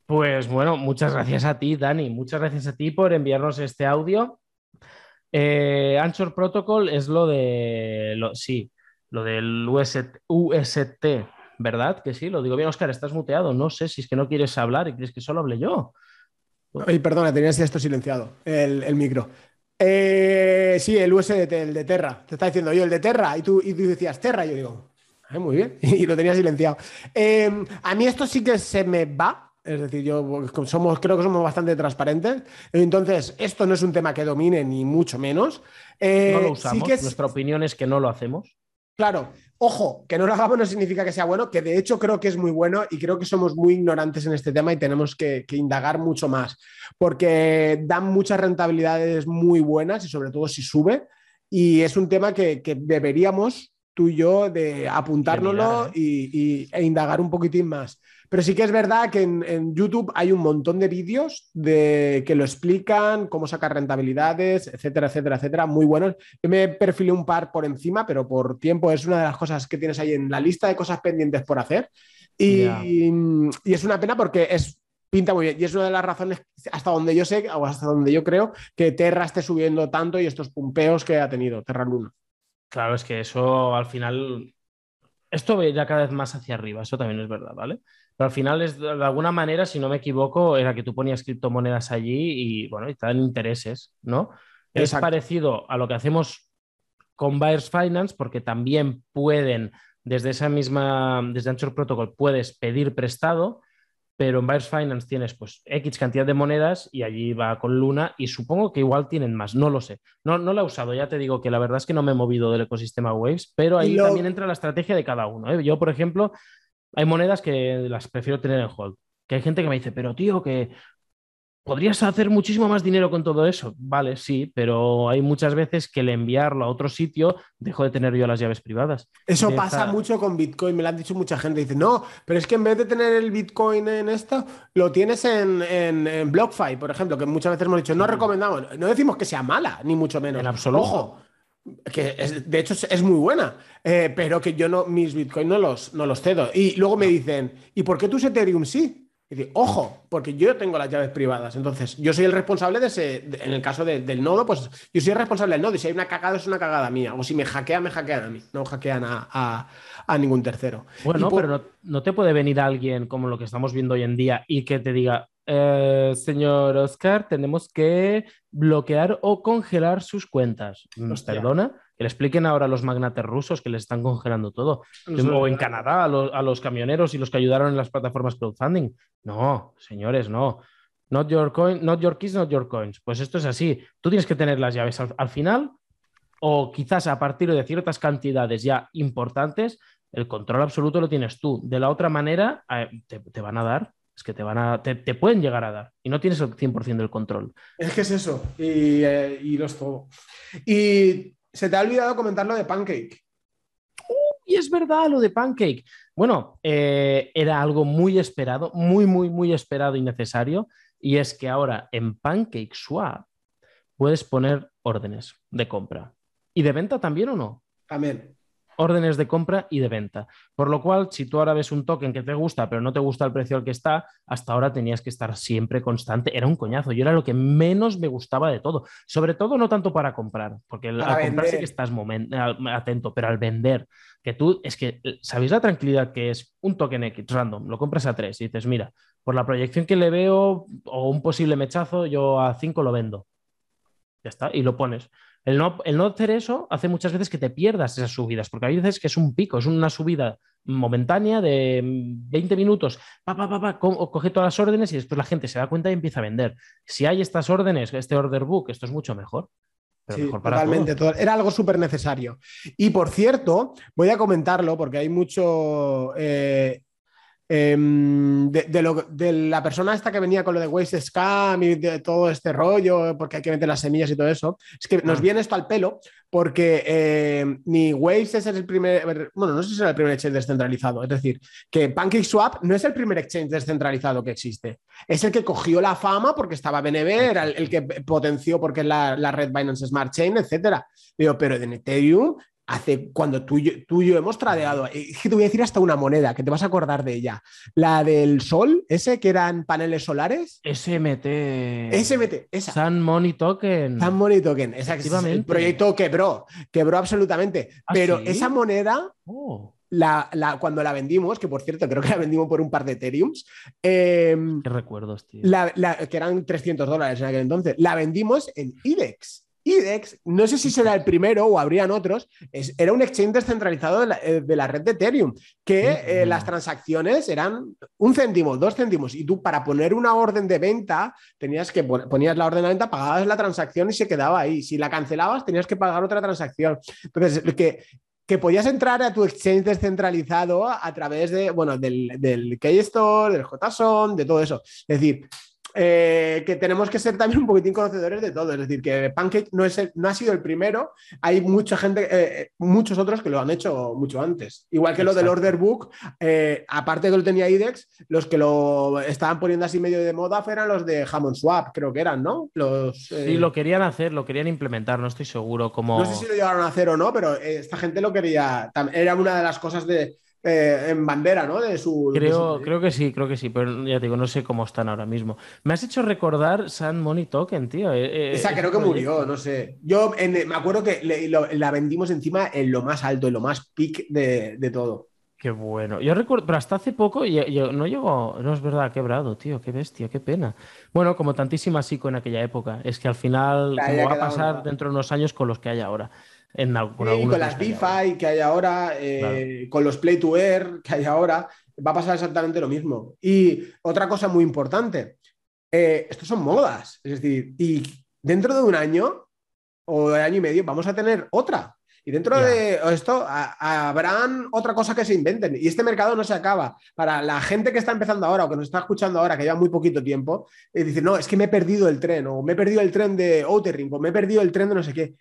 Pues bueno, muchas gracias a ti, Dani. Muchas gracias a ti por enviarnos este audio. Eh, Anchor Protocol es lo de. Lo, sí, lo del UST, ¿verdad? Que sí, lo digo bien, Oscar, estás muteado. No sé si es que no quieres hablar y crees que solo hable yo. Ay, perdona, tenías esto silenciado, el, micro. Eh, sí, el USDT, el de Terra. Te está diciendo yo, el de Terra. Y tú, y tú decías Terra. Y yo digo, muy bien. Y lo tenía silenciado. Em, a mí esto sí que se me va. Es decir, yo somos, creo que somos bastante transparentes. Entonces, esto no es un tema que domine, ni mucho menos. Eh, no lo usamos. Nuestra opinión es que no lo hacemos. Claro, ojo, que no lo hagamos no significa que sea bueno, que de hecho creo que es muy bueno y creo que somos muy ignorantes en este tema y tenemos que, indagar mucho más, porque dan muchas rentabilidades muy buenas y sobre todo si sube. Y es un tema que, deberíamos tú y yo de apuntárnoslo ¿eh? y, e indagar un poquitín más. Pero sí que es verdad que en, YouTube hay un montón de vídeos de, que lo explican, cómo sacar rentabilidades, etcétera, etcétera, etcétera, muy buenos. Yo me perfilé un par por encima, pero por tiempo es una de las cosas que tienes ahí en la lista de cosas pendientes por hacer. Y, y es una pena porque es pinta muy bien. Y es una de las razones, hasta donde yo sé, o hasta donde yo creo, que Terra esté subiendo tanto y estos pumpeos que ha tenido Terra Luna. Claro, es que eso al final. Esto ve ya cada vez más hacia arriba, eso también es verdad, ¿vale? Pero al final, es, de alguna manera, si no me equivoco, era que tú ponías criptomonedas allí y, bueno, y te dan intereses, ¿no? Es parecido a lo que hacemos con Buyers Finance porque también pueden, desde esa misma, desde Anchor Protocol, puedes pedir prestado, pero en Buyers Finance tienes pues X cantidad de monedas y allí va con Luna y supongo que igual tienen más, no lo sé. No, no lo he usado, ya te digo que la verdad es que no me he movido del ecosistema Waves, pero ahí también entra la estrategia de cada uno. ¿eh? Yo, por ejemplo, hay monedas que las prefiero tener en hold. Que hay gente que me dice, pero tío, que podrías hacer muchísimo más dinero con todo eso. Vale, sí, pero hay muchas veces que el enviarlo a otro sitio dejo de tener yo las llaves privadas. Eso pasa mucho con Bitcoin, me lo han dicho mucha gente. Dice, no, pero es que en vez de tener el Bitcoin en esto, lo tienes en, en, BlockFi, por ejemplo, que muchas veces hemos dicho, no recomendamos, no decimos que sea mala, ni mucho menos. En absoluto. Ojo, que de hecho es muy buena, eh, pero que yo no, mis Bitcoin no los, no los cedo. Y luego me dicen, ¿y por qué tus Ethereum sí? Y digo, ojo, porque yo tengo las llaves privadas. Entonces, yo soy el responsable de ese, en el caso del nodo, pues yo soy el responsable del nodo. Y si hay una cagada, es una cagada mía. O si me hackean, me hackean a mí. No hackean a, ningún tercero. Bueno, pero no, no, te puede venir alguien como lo que estamos viendo hoy en día y que te diga, eh, señor Oscar, tenemos que bloquear o congelar sus cuentas. ¿Nos perdona? Que le expliquen ahora a los magnates rusos que les están congelando todo. o en Canadá, a los, camioneros y los que ayudaron en las plataformas crowdfunding. No, señores, no. Not your coin, not your keys, not your coins. Pues esto es así. Tú tienes que tener las llaves al, final o quizás a partir de ciertas cantidades ya importantes, el control absoluto lo tienes tú. De la otra manera, eh, te van a dar es que te van a, te, pueden llegar a dar y no tienes el 100% del control. Es que es eso, y, eh, y lo es todo. Y se te ha olvidado comentar lo de Pancake. y es verdad lo de Pancake. Bueno, eh, era algo muy esperado, muy, muy, muy esperado y necesario. Y es que ahora en Pancake Swap puedes poner órdenes de compra. ¿Y de venta también o no? También órdenes de compra y de venta. Por lo cual, si tú ahora ves un token que te gusta, pero no te gusta el precio al que está, hasta ahora tenías que estar siempre constante. Era un coñazo. Yo era lo que menos me gustaba de todo. Sobre todo no tanto para comprar, porque al comprar sí que estás atento, pero al vender, que tú, es que, ¿sabéis la tranquilidad que es un token X random? Lo compras a 3 y dices, mira, por la proyección que le veo o un posible mechazo, yo a 5 lo vendo. Ya está, y lo pones. El no, hacer eso hace muchas veces que te pierdas esas subidas, porque hay veces que es un pico, es una subida momentánea de 20 minutos, pa, pa, pa, coge todas las órdenes y después la gente se da cuenta y empieza a vender. Si hay estas órdenes, este order book, esto es mucho mejor. sí, totalmente. Era algo súper necesario. Y por cierto, voy a comentarlo porque hay mucho. Eh, em, de, la persona esta que venía con lo de Waste Scam y de todo este rollo, porque hay que meter las semillas y todo eso, es que nos ah. viene esto al pelo, porque eh, ni Waves es el primer, bueno, no sé si es el primer exchange descentralizado, es decir, que PancakeSwap no es el primer exchange descentralizado que existe, es el que cogió la fama porque estaba BNB, era el, que potenció porque es la, la, red Binance Smart Chain, etcétera. pero en Ethereum hace cuando tú, tú y yo hemos tradeado, es que te voy a decir hasta una moneda, que te vas a acordar de ella. La del sol, ese que eran paneles solares. SMT. SMT, esa. Sun Money Token. Sun Money Token, exactamente. El proyecto quebró, quebró absolutamente. ¿Ah, Pero esa moneda... Oh. La, cuando la vendimos, que por cierto creo que la vendimos por un par de Ethereums. Em, Qué recuerdos, tío. que eran 300 dólares en aquel entonces. La vendimos en IDEX. IDEX, no sé si será el primero o habrían otros, era un exchange descentralizado de la, eh, red de Ethereum, que eh, las transacciones eran un céntimo, dos céntimos, y tú para poner una orden de venta tenías que ponías la orden de venta, pagabas la transacción y se quedaba ahí. Si la cancelabas, tenías que pagar otra transacción. Entonces, que, que podías entrar a tu exchange descentralizado a través de, bueno, del, del Keystore, del JSON, de todo eso. Es decir, eh, que tenemos que ser también un poquitín conocedores de todo. Es decir, que Pancake no, es no ha sido el primero, hay mucha gente, eh, muchos otros que lo han hecho mucho antes. Igual que lo del order book, eh, aparte de que lo tenía IDEX, los que lo estaban poniendo así medio de moda eran los de Hammond Swap, creo que eran, ¿no? Los, Sí, lo querían hacer, lo querían implementar, no estoy seguro. Como... No sé si lo llegaron a hacer o no, pero esta gente lo quería. Era una de las cosas de eh, en bandera, ¿no? De su, creo, creo que sí, creo que sí, pero ya te digo, no sé cómo están ahora mismo. Me has hecho recordar San Money Token, tío. Eh, eh, Esa creo que murió, no sé. Yo me acuerdo que la vendimos encima en lo más alto, en lo más peak de, todo. Qué bueno. Yo recuerdo, pero hasta hace poco yo, no llegó, no es verdad, quebrado, tío, qué bestia, qué pena. Bueno, como tantísimas psico en aquella época. Es que al final, como va a pasar dentro de unos años con los que hay ahora con las DeFi que hay ahora, eh, con los Play to Earn que hay ahora, va a pasar exactamente lo mismo. Y otra cosa muy importante, eh, estos son modas, es decir, y dentro de un año o de año y medio vamos a tener otra. Y dentro de esto habrán otra cosa que se inventen. Y este mercado no se acaba. Para la gente que está empezando ahora o que nos está escuchando ahora, que lleva muy poquito tiempo, y dice, no, es que me he perdido el tren, o me he perdido el tren de Outering, o me he perdido el tren de no sé qué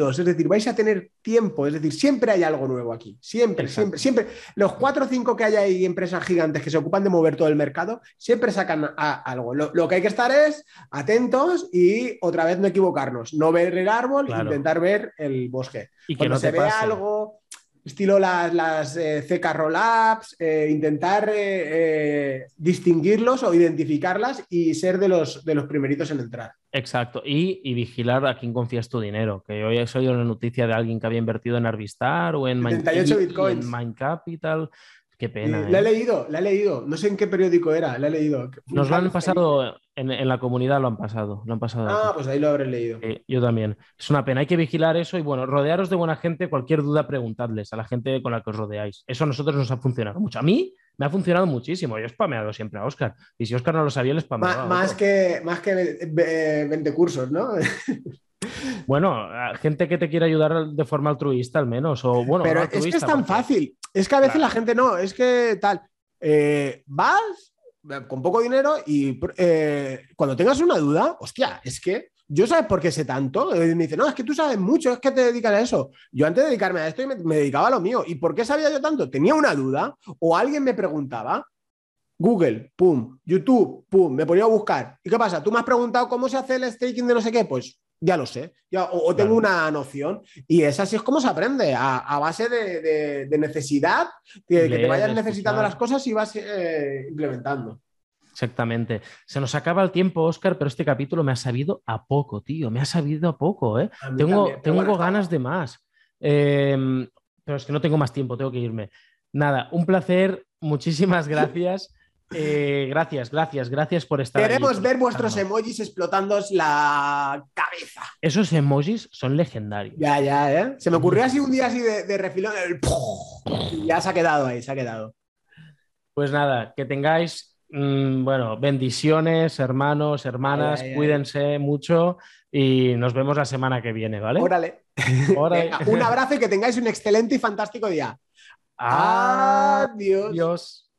es decir, vais a tener tiempo, es decir, siempre hay algo nuevo aquí, siempre, siempre, siempre. Los cuatro o cinco que hay ahí, empresas gigantes que se ocupan de mover todo el mercado, siempre sacan algo. Lo, que hay que estar es atentos y otra vez no equivocarnos, no ver el árbol, intentar ver el bosque. Y que Cuando no se vea algo, estilo las, las eh, CK Rollups, eh, intentar eh, distinguirlos o identificarlas y ser de los, de los primeritos en entrar. Exacto, y, vigilar a quién confías tu dinero. Que hoy he oído una noticia de alguien que había invertido en Arvistar o en, Mind, Capital. Qué pena. la he leído, la he leído. No sé en qué periódico era, la he leído. Nos lo han pasado en, la comunidad, lo han pasado. Lo han pasado ah, pues ahí lo habré leído. yo también. Es una pena, hay que vigilar eso y bueno, rodearos de buena gente. Cualquier duda, preguntadles a la gente con la que os rodeáis. Eso a nosotros nos ha funcionado mucho. A mí me ha funcionado muchísimo. Yo he spameado siempre a Oscar. Y si Oscar no lo sabía, le spameaba. Más, que, más que 20 cursos, ¿no? Bueno, gente que te quiere ayudar de forma altruista al menos. O, bueno, Pero es que es tan fácil. Es que a veces la gente no, es que tal. Eh, vas con poco dinero y eh, cuando tengas una duda, hostia, es que yo sabes por qué sé tanto. Y me dice, no, es que tú sabes mucho, es que te dedicas a eso. Yo antes de dedicarme a esto me, me, dedicaba a lo mío. ¿Y por qué sabía yo tanto? Tenía una duda o alguien me preguntaba. Google, pum, YouTube, pum, me ponía a buscar. ¿Y qué pasa? ¿Tú me has preguntado cómo se hace el staking de no sé qué? Pues ya lo sé, ya, o, tengo una noción. Y es así es como se aprende, a, base de, necesidad, que, te vayas necesitando las cosas y vas eh, implementando. Exactamente. Se nos acaba el tiempo, Oscar, pero este capítulo me ha sabido a poco, tío. Me ha sabido a poco, ¿eh? tengo, tengo ganas de más. Em, pero es que no tengo más tiempo, tengo que irme. Nada, un placer. Muchísimas gracias. Eh, gracias, gracias, gracias por estar. Queremos ver vuestros emojis explotando la cabeza. Esos emojis son legendarios. Ya, ya, ¿eh? Se me ocurrió así un día así de, de refilón. Y ya se ha quedado ahí, se ha quedado. Pues nada, que tengáis Mm, bueno, bendiciones, hermanos, hermanas, cuídense mucho y nos vemos la semana que viene, ¿vale? Órale. un abrazo y que tengáis un excelente y fantástico día. Adiós. Adiós.